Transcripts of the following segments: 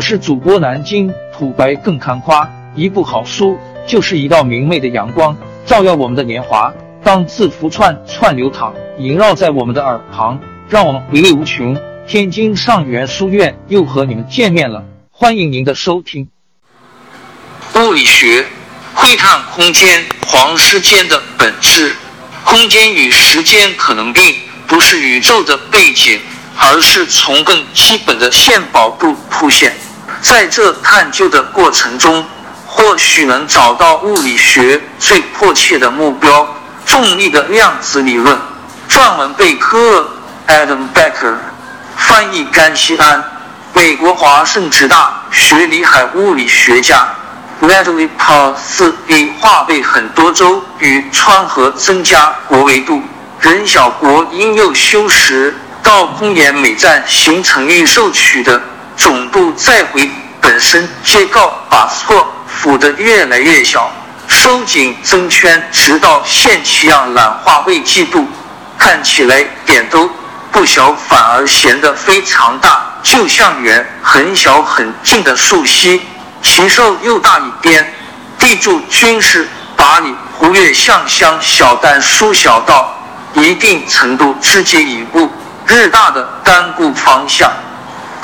我是主播南京土白更看花，一部好书就是一道明媚的阳光，照耀我们的年华。当字符串串流淌，萦绕在我们的耳旁，让我们回味无穷。天津上元书院又和你们见面了，欢迎您的收听。物理学窥探空间、黄时间的本质。空间与时间可能并不是宇宙的背景，而是从更基本的线保度出现。在这探究的过程中，或许能找到物理学最迫切的目标——重力的量子理论。撰文贝克 Adam Becker，翻译甘西安，美国华盛顿大学里海物理学家。Natalie Paul 四以化被很多州与川河增加国维度，人小国因幼修时到空岩美站形成预受取的。总度再回本身皆告把错辅得越来越小，收紧增圈，直到现其样懒化未计度，看起来点都不小，反而显得非常大，就像远很小很近的树溪，其受又大一边。地柱均是把你忽略向乡小，但缩小到一定程度直接一步日大的单固方向。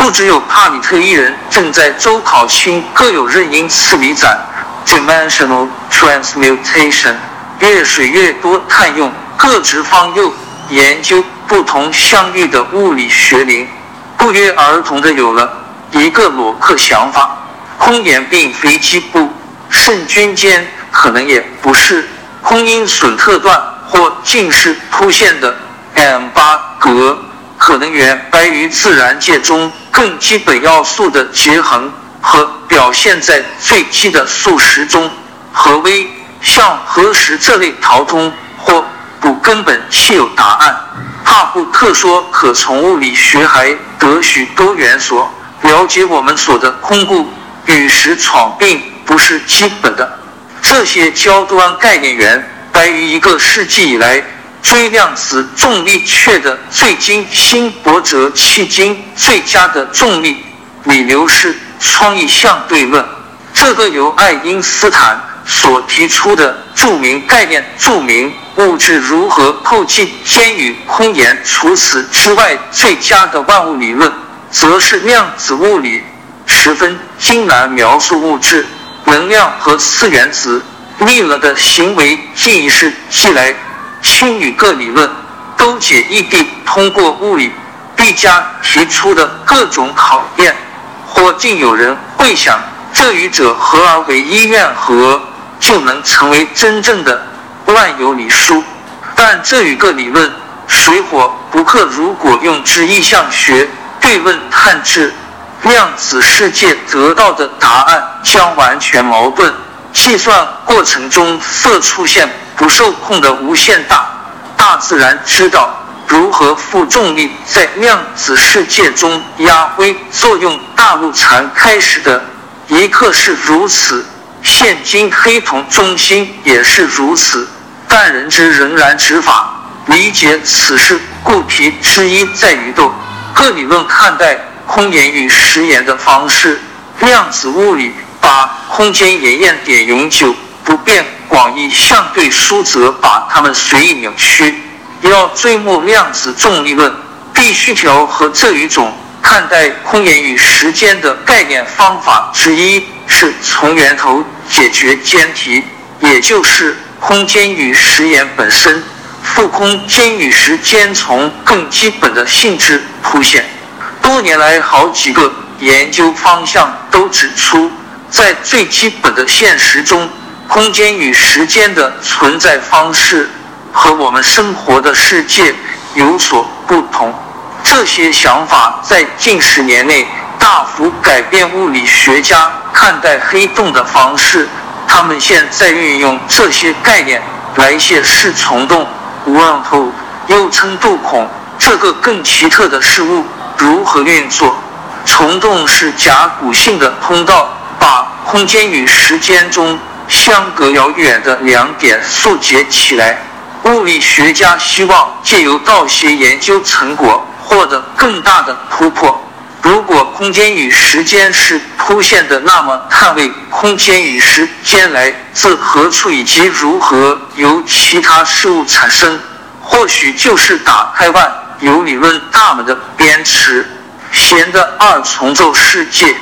不只有帕里特一人正在周考清各有任因次离展 （dimensional transmutation），越水越多，探用各直方又研究不同相遇的物理学灵，不约而同的有了一个裸克想法：空眼并非基部，肾菌间可能也不是空因损特断或近视凸现的 M 八格。可能源白于自然界中更基本要素的结衡和表现在最基的数实中。何为像何时这类逃通或不根本弃有答案？帕布特说，可从物理学还得许多元素了解我们所的空故与时闯，并不是基本的。这些焦端概念源白于一个世纪以来。追量子重力确的最精新博折迄今最佳的重力理流是创意相对论，这个由爱因斯坦所提出的著名概念，著名物质如何透进间与空言。除此之外，最佳的万物理论则是量子物理，十分精难描述物质、能量和次原子力了的行为。近一世纪来。氢与各理论都解异地通过物理毕加提出的各种考验，或竟有人会想，这与者合而为一愿和，就能成为真正的万有理书。但这与各理论水火不克，如果用之意象学对问探知量子世界得到的答案将完全矛盾。计算过程中色出现。不受控的无限大，大自然知道如何负重力在量子世界中压灰作用。大陆禅开始的一刻是如此，现今黑瞳中心也是如此。但人之仍然执法理解此事，故题之一在于斗各理论看待空言与实言的方式。量子物理把空间延验点永久不变。广义相对书则把它们随意扭曲。要追慕量子重力论，必须调和这一种看待空间与时间的概念方法之一，是从源头解决间题，也就是空间与时间本身。复空间与时间从更基本的性质凸显。多年来，好几个研究方向都指出，在最基本的现实中。空间与时间的存在方式和我们生活的世界有所不同。这些想法在近十年内大幅改变物理学家看待黑洞的方式。他们现在运用这些概念来解释虫洞 （wormhole），又称杜孔这个更奇特的事物如何运作。虫洞是甲骨性的通道，把空间与时间中。相隔遥远的两点束结起来，物理学家希望借由道学研究成果获得更大的突破。如果空间与时间是凸现的，那么探问空间与时间来自何处以及如何由其他事物产生，或许就是打开万有理论大门的边池。弦的二重奏世界，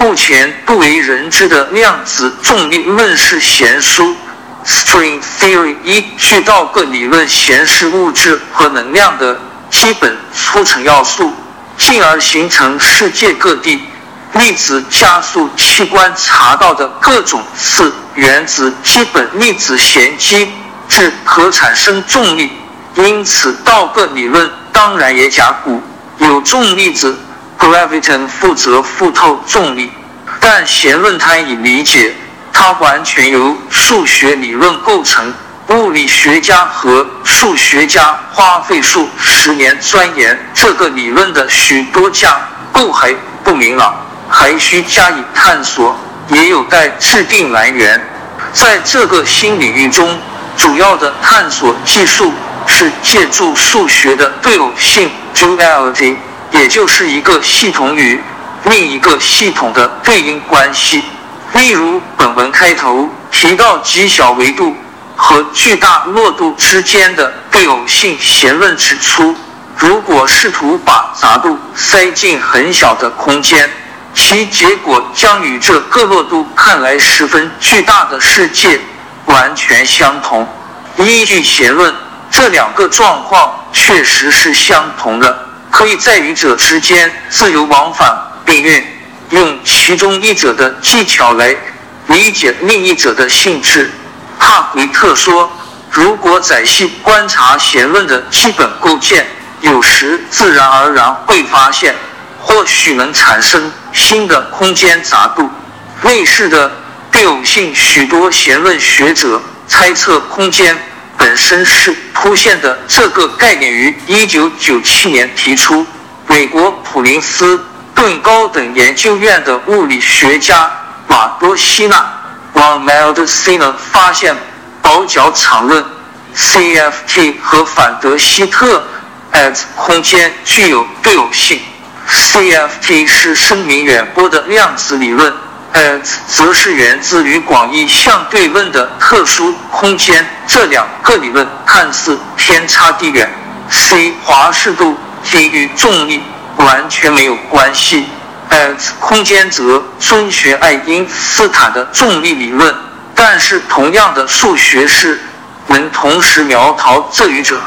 目前不为人知的量子重力论是弦书 （string theory） 依据道格理论弦是物质和能量的基本促成要素，进而形成世界各地粒子加速器观察到的各种次原子基本粒子弦机制可产生重力。因此，道格理论当然也假古有重粒子。Graviton 负责附透重力，但弦论它已理解，它完全由数学理论构成。物理学家和数学家花费数十年钻研这个理论的许多架构还不明朗，还需加以探索，也有待制定来源。在这个新领域中，主要的探索技术是借助数学的对偶性 （duality）。也就是一个系统与另一个系统的对应关系。例如，本文开头提到极小维度和巨大落度之间的对偶性弦论，指出，如果试图把杂度塞进很小的空间，其结果将与这个落度看来十分巨大的世界完全相同。依据弦论，这两个状况确实是相同的。可以在与者之间自由往返，并运用其中一者的技巧来理解另一者的性质。帕奎特说：“如果仔细观察弦论的基本构建，有时自然而然会发现，或许能产生新的空间杂度。类似的对偶性，许多弦论学者猜测空间。”本身是凸现的这个概念于一九九七年提出，美国普林斯顿高等研究院的物理学家马多西纳 （Von Meldesina） 发现保角场论 （CFT） 和反德希特 （at） 空间具有对偶性。CFT 是声名远播的量子理论。呃，则是源自于广义相对论的特殊空间。这两个理论看似天差地远。c 华氏度 T 与重力完全没有关系。呃，空间则遵循爱因斯坦的重力理论，但是同样的数学式能同时描讨这与者。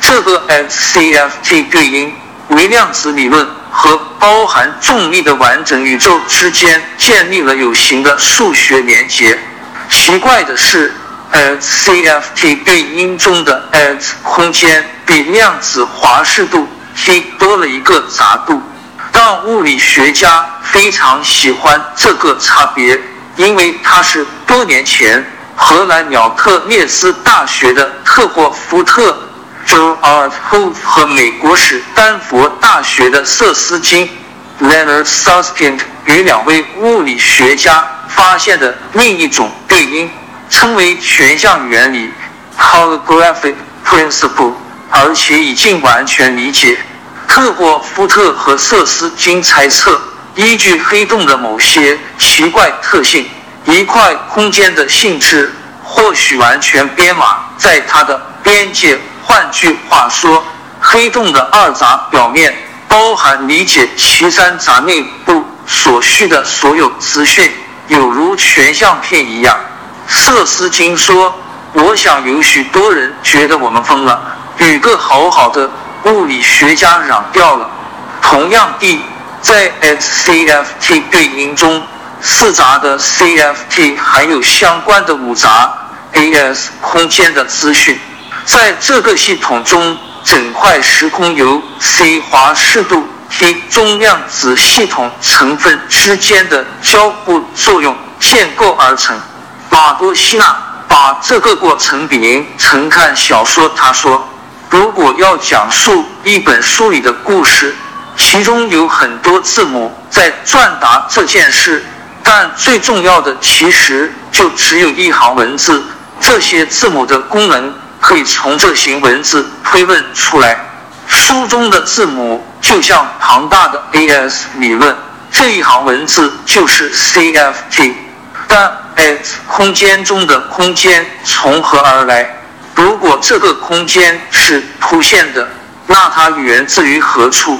这个 SCFT 对应为量子理论。和包含重力的完整宇宙之间建立了有形的数学连接。奇怪的是，CFT 对应中的 X 空间比量子华氏度 T 多了一个杂度。但物理学家非常喜欢这个差别，因为它是多年前荷兰鸟特列斯大学的特霍夫特。Gerard Hof 和美国史丹佛大学的瑟斯金 Leonard s u s k i n 与两位物理学家发现的另一种对应，称为全像原理 （Holographic Principle），而且已经完全理解。特霍夫特和瑟斯金猜测，依据黑洞的某些奇怪特性，一块空间的性质或许完全编码在它的边界。换句话说，黑洞的二杂表面包含理解其三杂内部所需的所有资讯，有如全相片一样。瑟斯金说：“我想有许多人觉得我们疯了。”与个好好的物理学家嚷掉了。同样地，在 XCFT 对应中，四杂的 CFT 含有相关的五杂 AS 空间的资讯。在这个系统中，整块时空由 c 华氏度 T 中量子系统成分之间的交互作用建构而成。马多西纳把这个过程比拟成看小说。他说：“如果要讲述一本书里的故事，其中有很多字母在传达这件事，但最重要的其实就只有一行文字。这些字母的功能。”可以从这行文字推论出来。书中的字母就像庞大的 AS 理论，这一行文字就是 CFT。但 S 空间中的空间从何而来？如果这个空间是凸现的，那它源自于何处？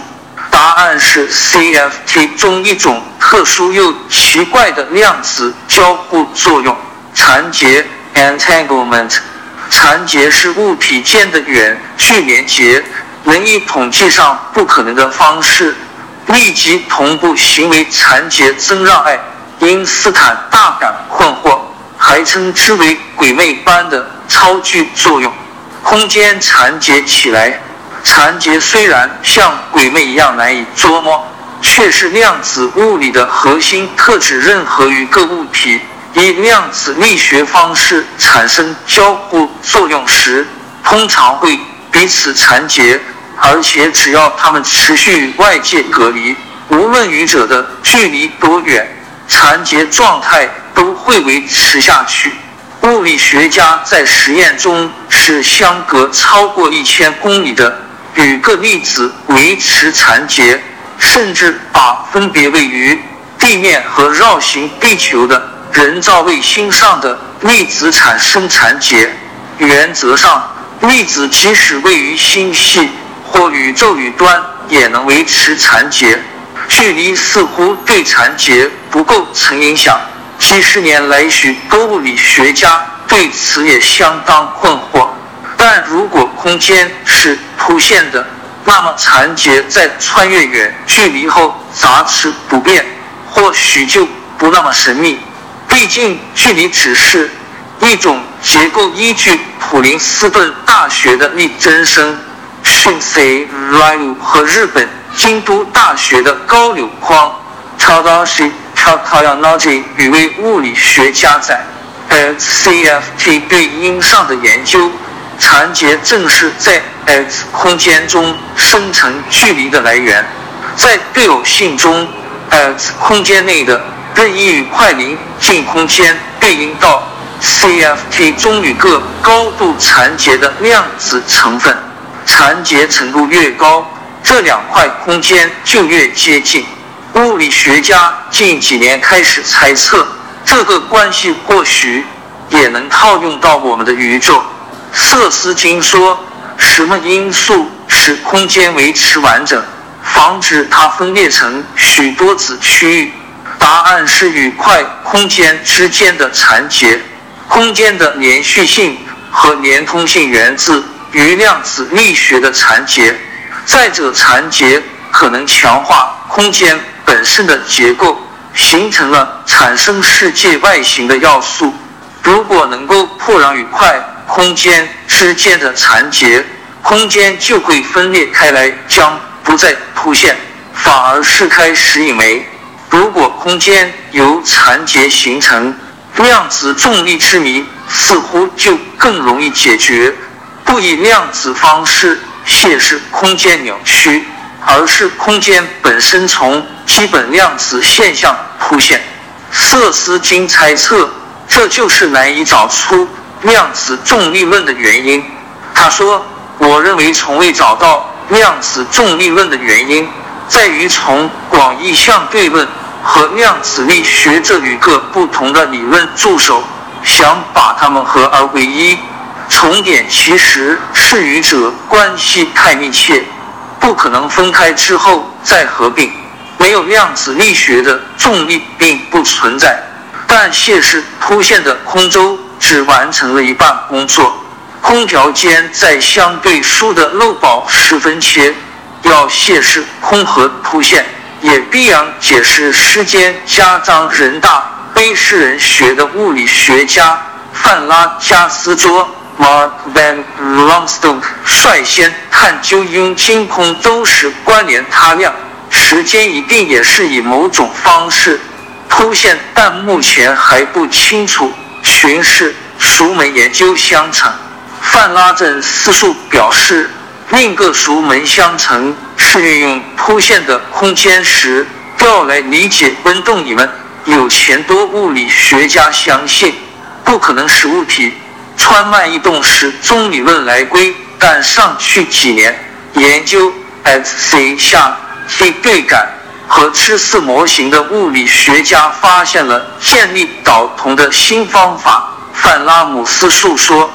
答案是 CFT 中一种特殊又奇怪的量子交互作用——缠结 （entanglement）。缠结是物体间的远距连接，能以统计上不可能的方式立即同步行为缠结，增让爱因斯坦大感困惑，还称之为鬼魅般的超距作用。空间缠结起来。缠结虽然像鬼魅一样难以捉摸，却是量子物理的核心特质。任何一个物体以量子力学方式产生交互作用时，通常会彼此缠结，而且只要它们持续与外界隔离，无论与者的距离多远，缠结状态都会维持下去。物理学家在实验中使相隔超过一千公里的。与各粒子维持缠结，甚至把分别位于地面和绕行地球的人造卫星上的粒子产生残结。原则上，粒子即使位于星系或宇宙宇端，也能维持残结。距离似乎对残结不构成影响。几十年来，许多物理学家对此也相当困惑。但如果空间是凸现的，那么残结在穿越远距离后杂质不变，或许就不那么神秘。毕竟距离只是一种结构依据。普林斯顿大学的力真生、Shinsei Ryu 和日本京都大学的高柳匡 Tadashi Takayanagi 与位物理学家在 CFT 对音上的研究。缠结正是在 X 空间中生成距离的来源。在对偶性中，X 空间内的任意与快临近空间对应到 CFT 中与各高度缠结的量子成分。缠结程度越高，这两块空间就越接近。物理学家近几年开始猜测，这个关系或许也能套用到我们的宇宙。瑟斯金说：“什么因素使空间维持完整，防止它分裂成许多子区域？答案是与块空间之间的缠结。空间的连续性和连通性源自于量子力学的缠结。再者，缠结可能强化空间本身的结构，形成了产生世界外形的要素。如果能够破壤与块。”空间之间的缠结，空间就会分裂开来，将不再凸现，反而是开始隐没。如果空间由缠结形成，量子重力之谜似乎就更容易解决。不以量子方式解释空间扭曲，而是空间本身从基本量子现象凸现。瑟斯金猜测，这就是难以找出。量子重力论的原因，他说：“我认为从未找到量子重力论的原因，在于从广义相对论和量子力学这两个不同的理论助手，想把它们合而为一。重点其实是与者关系太密切，不可能分开之后再合并。没有量子力学的重力并不存在，但谢氏凸现的空舟。”只完成了一半工作。空调间在相对数的漏保十分切，要谢氏空和凸现，也必然解释时间加张人大非世人学的物理学家范拉加斯卓 （Mark van Longston） 率先探究因金空周时关联他量，时间一定也是以某种方式凸现，但目前还不清楚。巡视熟门研究相乘，范拉正思数表示，另一个熟门相乘是运用凸现的空间时调来理解温动。你们有钱多物理学家相信，不可能使物体穿慢移动时，中理论来归。但上去几年，研究 X-C 下 T 对感和吃四模型的物理学家发现了建立导同的新方法。范拉姆斯述说，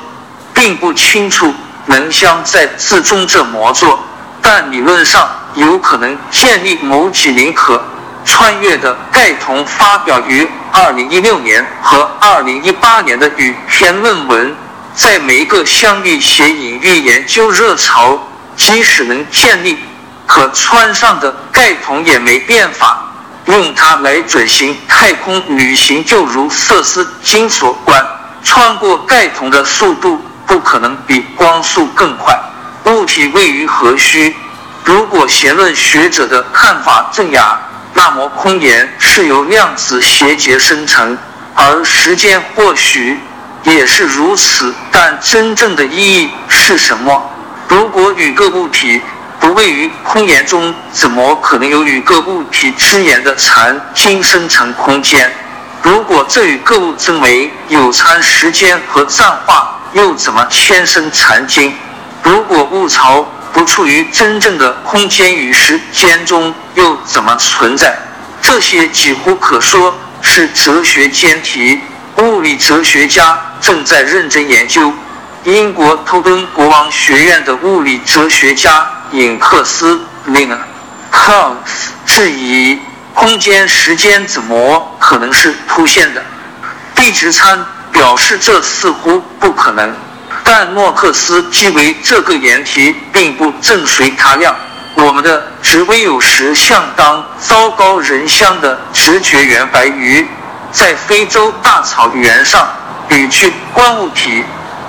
并不清楚能镶在字中这模作，但理论上有可能建立某几零可穿越的钙同。发表于二零一六年和二零一八年的与篇论文，在每一个相遇写隐喻研究热潮，即使能建立可穿上的钙同，也没变法。用它来准行太空旅行，就如瑟斯金所观。穿过盖桶的速度不可能比光速更快。物体位于何须？如果弦论学者的看法正雅，那么空间是由量子谐结生成，而时间或许也是如此。但真正的意义是什么？如果与个物体不位于空间中，怎么可能有与个物体之言的残经生成空间？如果这与各物之为有参时间和暂化，又怎么天生残经？如果物槽不处于真正的空间与时间中，又怎么存在？这些几乎可说是哲学间题。物理哲学家正在认真研究。英国托敦国王学院的物理哲学家尹克斯 （Lin） 克质疑。空间时间怎么可能是凸现的？地质参表示这似乎不可能，但诺克斯基为这个言题并不正随他量。我们的直微有时相当糟糕，人像的直觉圆白鱼在非洲大草原上与去观物体、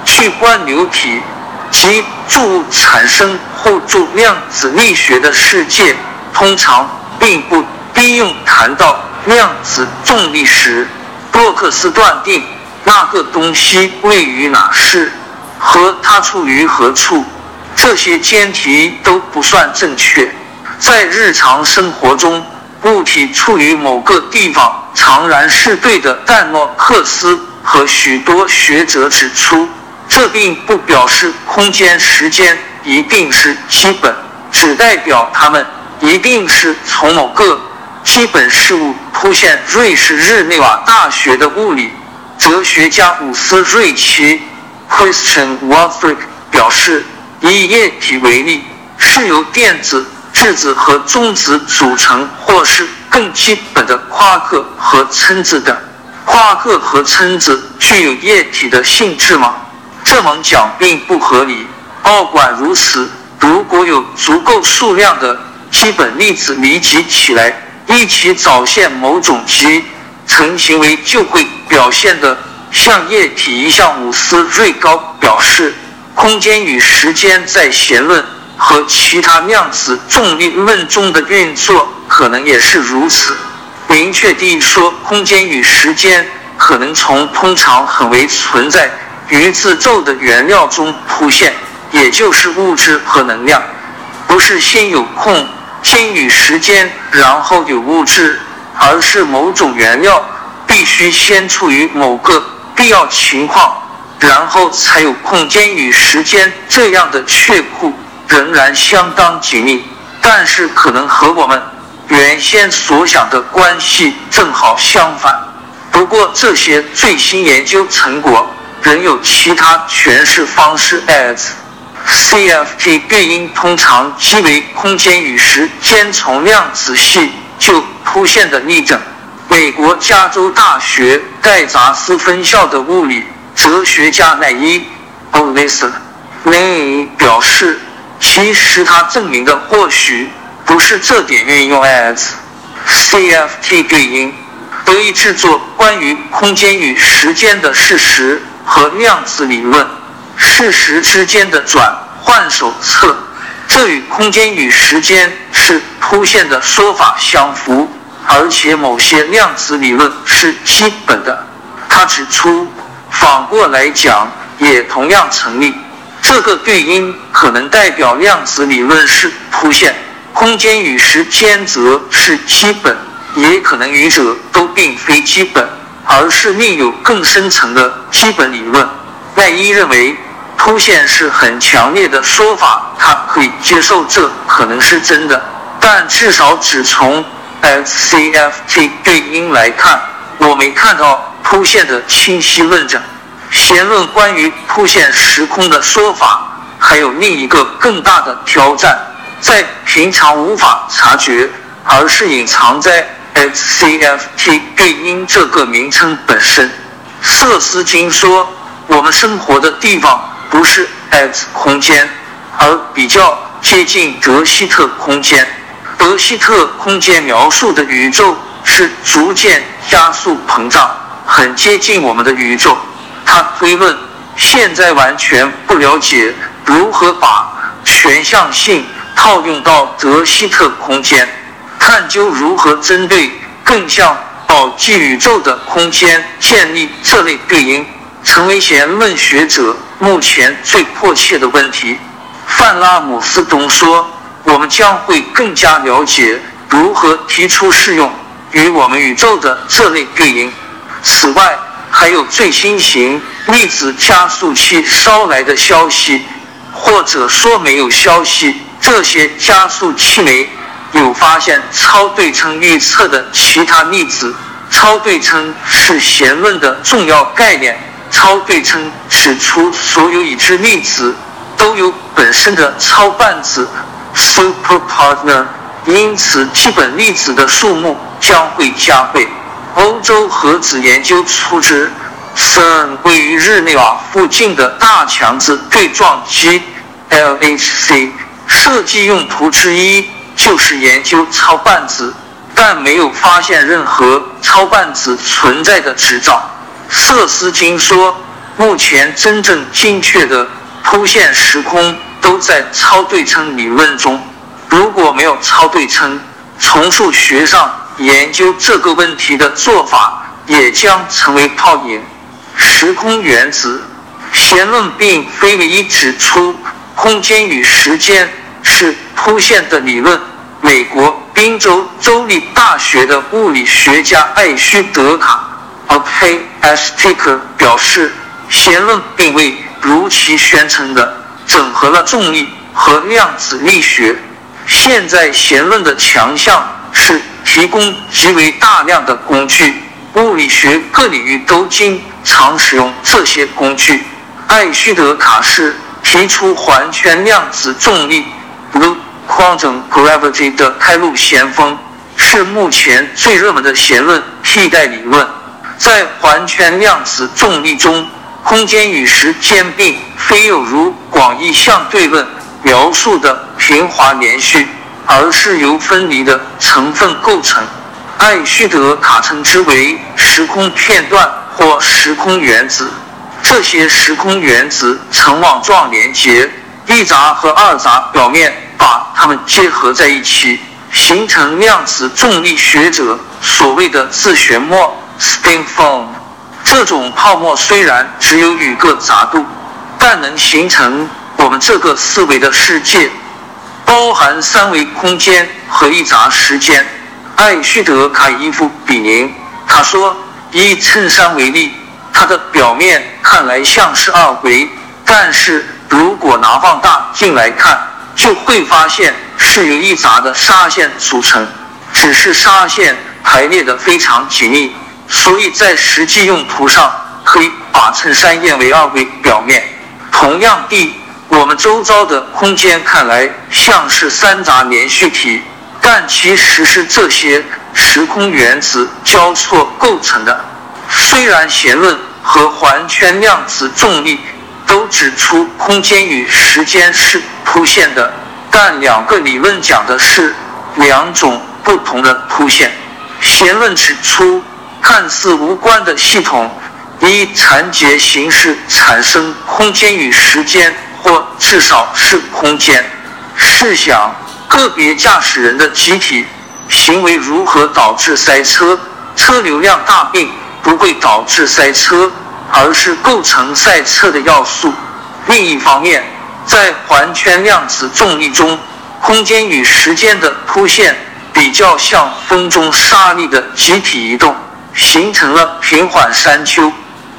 去观流体及注物产生互助量子力学的世界，通常并不。利用谈到量子重力时，洛克斯断定那个东西位于哪是和它处于何处，这些间题都不算正确。在日常生活中，物体处于某个地方常然是对的，但诺克斯和许多学者指出，这并不表示空间时间一定是基本，只代表它们一定是从某个。基本事物出现。瑞士日内瓦大学的物理哲学家伍斯瑞奇 （Christian Wolfric） 表示，以液体为例，是由电子、质子和中子组成，或是更基本的夸克和称子的。夸克和称子具有液体的性质吗？这么讲并不合理。尽管如此，如果有足够数量的基本粒子密集起来，一起早现某种集成行为，就会表现的像液体一样。伍斯瑞高表示，空间与时间在弦论和其他量子重力论中的运作，可能也是如此。明确地说，空间与时间可能从通常很为存在于自宙的原料中出现，也就是物质和能量，不是先有空。先与时间，然后有物质，而是某种原料必须先处于某个必要情况，然后才有空间与时间这样的确库，仍然相当紧密，但是可能和我们原先所想的关系正好相反。不过这些最新研究成果仍有其他诠释方式。as CFT 对应通常即为空间与时间从量子系就出现的例证。美国加州大学盖扎斯分校的物理哲学家奈伊 o l i s n 表示，其实他证明的或许不是这点运用 as CFT 对应得以制作关于空间与时间的事实和量子理论。事实之间的转换手册，这与空间与时间是凸现的说法相符，而且某些量子理论是基本的。他指出，反过来讲也同样成立。这个对应可能代表量子理论是凸现，空间与时间则是基本，也可能余者都并非基本，而是另有更深层的基本理论。奈伊认为。凸现是很强烈的说法，他可以接受这可能是真的，但至少只从 XCFT 对应来看，我没看到铺线的清晰论证。弦论关于铺线时空的说法，还有另一个更大的挑战，在平常无法察觉，而是隐藏在 XCFT 对应这个名称本身。瑟斯金说，我们生活的地方不是 X 空间，而比较接近德希特空间。德希特空间描述的宇宙是逐渐加速膨胀，很接近我们的宇宙。他推论，现在完全不了解如何把全向性套用到德希特空间，探究如何针对更像。宝积宇宙的空间建立这类对应，成为弦论学者目前最迫切的问题。范拉姆斯东说：“我们将会更加了解如何提出适用于我们宇宙的这类对应。”此外，还有最新型粒子加速器捎来的消息，或者说没有消息。这些加速器没。有发现超对称预测的其他粒子。超对称是弦论的重要概念。超对称指出所有已知粒子都有本身的超伴子 （superpartner），因此基本粒子的数目将会加倍。欧洲核子研究组织 （CERN） 位于日内瓦附近的大强子对撞机 （LHC） 设计用途之一。就是研究超半子，但没有发现任何超半子存在的执照。瑟斯金说，目前真正精确的铺线时空都在超对称理论中。如果没有超对称，从数学上研究这个问题的做法也将成为泡影。时空原子弦论并非唯一指出空间与时间。是铺线的理论。美国宾州州立大学的物理学家艾虚德卡 a p a s t i k 表示，弦论并未如其宣称的整合了重力和量子力学。现在弦论的强项是提供极为大量的工具，物理学各领域都经常使用这些工具。艾虚德卡是提出环圈量子重力。Quantum gravity 的开路先锋是目前最热门的弦论替代理论。在环圈量子重力中，空间与时间并非有如广义相对论描述的平滑连续，而是由分离的成分构成。艾虚德卡称之为时空片段或时空原子。这些时空原子呈网状连接一闸和二闸表面。把它们结合在一起，形成量子重力学者所谓的自旋膜 （spin foam）。这种泡沫虽然只有几个杂度，但能形成我们这个思维的世界，包含三维空间和一闸时间。艾虚德卡伊夫比宁他说：“以衬衫为例，它的表面看来像是二维，但是如果拿放大镜来看。”就会发现是由一闸的纱线组成，只是纱线排列的非常紧密，所以在实际用途上可以把衬衫验为二维表面。同样地，我们周遭的空间看来像是三杂连续体，但其实是这些时空原子交错构成的。虽然弦论和环圈量子重力。都指出空间与时间是铺现的，但两个理论讲的是两种不同的铺现。弦论指出，看似无关的系统以缠结形式产生空间与时间，或至少是空间。试想，个别驾驶人的集体行为如何导致塞车？车流量大并不会导致塞车。而是构成赛车的要素。另一方面，在环圈量子重力中，空间与时间的铺线比较像风中沙粒的集体移动，形成了平缓山丘。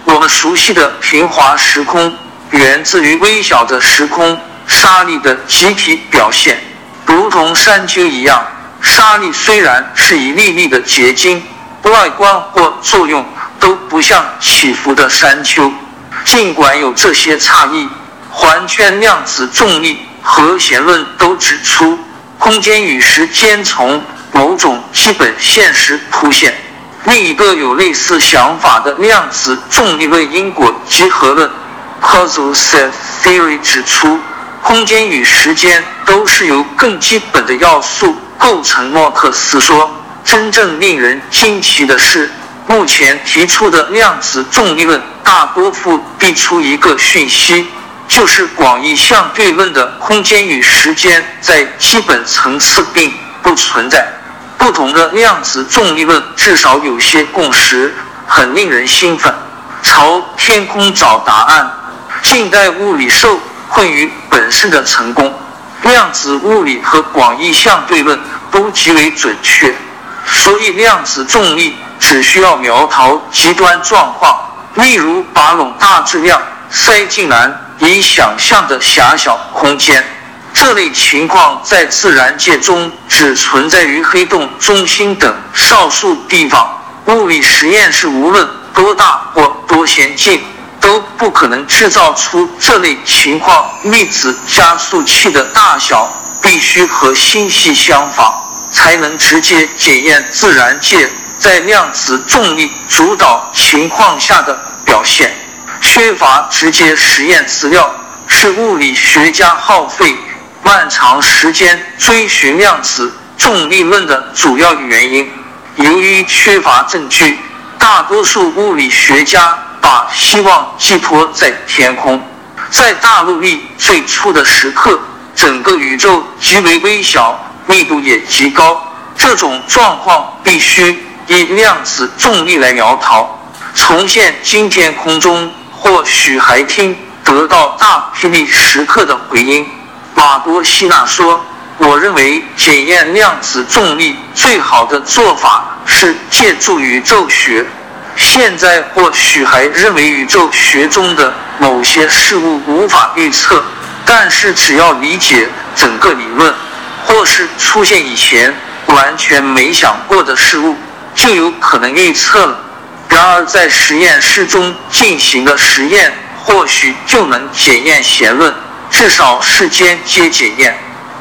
我们熟悉的平滑时空源自于微小的时空，沙粒的集体表现，如同山丘一样。沙粒虽然是一粒粒的结晶，外观或作用都不像起伏的山丘。尽管有这些差异，环圈量子重力和弦论都指出，空间与时间从某种基本现实凸现。另一个有类似想法的量子重力论因果集合论 （causal set theory） 指出，空间与时间都是由更基本的要素构成。莫克斯说，真正令人惊奇的是，目前提出的量子重力论大多复逼出一个讯息，就是广义相对论的空间与时间在基本层次并不存在。不同的量子重力论至少有些共识，很令人兴奋。朝天空找答案，近代物理受困于本身的成功。量子物理和广义相对论都极为准确，所以量子重力只需要描逃极端状况，例如把拢大质量塞进难以想象的狭小空间。这类情况在自然界中只存在于黑洞中心等少数地方。物理实验室无论多大或多先进，都不可能制造出这类情况。粒子加速器的大小必须和星系相仿，才能直接检验自然界在量子重力主导情况下的表现。缺乏直接实验资料，是物理学家耗费。漫长时间追寻量子重力论的主要原因，由于缺乏证据，大多数物理学家把希望寄托在天空。在大陆力最初的时刻，整个宇宙极为微小，密度也极高。这种状况必须以量子重力来描逃。重现今天空中，或许还听得到大霹雳时刻的回音。马多希纳说：“我认为检验量子重力最好的做法是借助宇宙学。现在或许还认为宇宙学中的某些事物无法预测，但是只要理解整个理论，或是出现以前完全没想过的事物，就有可能预测了。然而，在实验室中进行的实验，或许就能检验弦论。”至少是间接检验。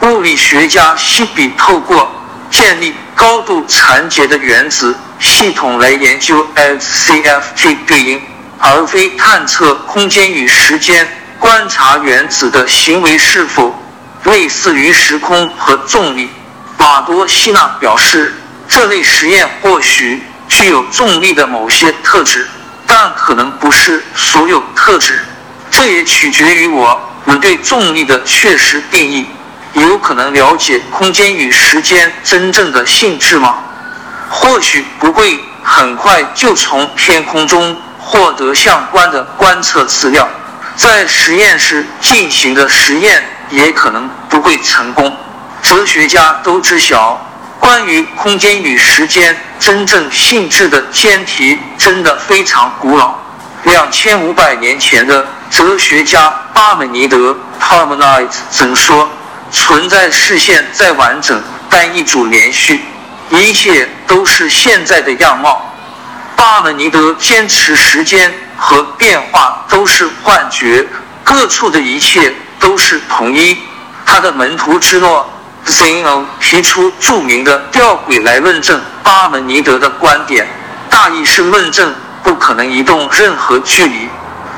物理学家希比透过建立高度残结的原子系统来研究 SCFT 对应，而非探测空间与时间，观察原子的行为是否类似于时空和重力。马多西纳表示，这类实验或许具有重力的某些特质，但可能不是所有特质。这也取决于我。我们对重力的确实定义，有可能了解空间与时间真正的性质吗？或许不会很快就从天空中获得相关的观测资料，在实验室进行的实验也可能不会成功。哲学家都知晓，关于空间与时间真正性质的坚题真的非常古老，两千五百年前的。哲学家巴门尼德 （Parmenides） 曾说：“存在视线在完整，但一组连续，一切都是现在的样貌。”巴门尼德坚持时间和变化都是幻觉，各处的一切都是统一。他的门徒之诺 Zeno 提出著名的吊诡来论证巴门尼德的观点，大意是论证不可能移动任何距离。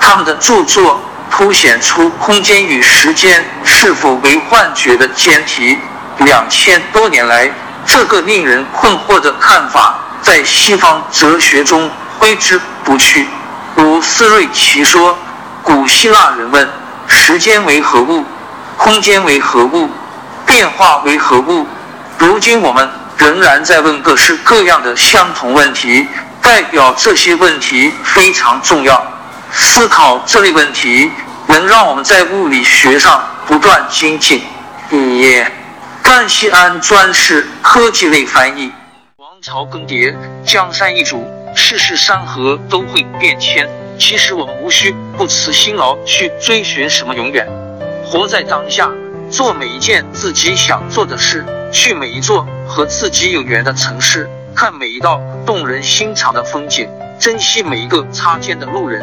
他们的著作凸显出空间与时间是否为幻觉的前提。两千多年来，这个令人困惑的看法在西方哲学中挥之不去。如斯瑞奇说：“古希腊人问时间为何物，空间为何物，变化为何物。如今我们仍然在问各式各样的相同问题，代表这些问题非常重要。”思考这类问题，能让我们在物理学上不断精进。一，甘西安专事科技类翻译。王朝更迭，江山易主，世事山河都会变迁。其实我们无需不辞辛劳去追寻什么永远。活在当下，做每一件自己想做的事，去每一座和自己有缘的城市，看每一道动人心肠的风景，珍惜每一个擦肩的路人。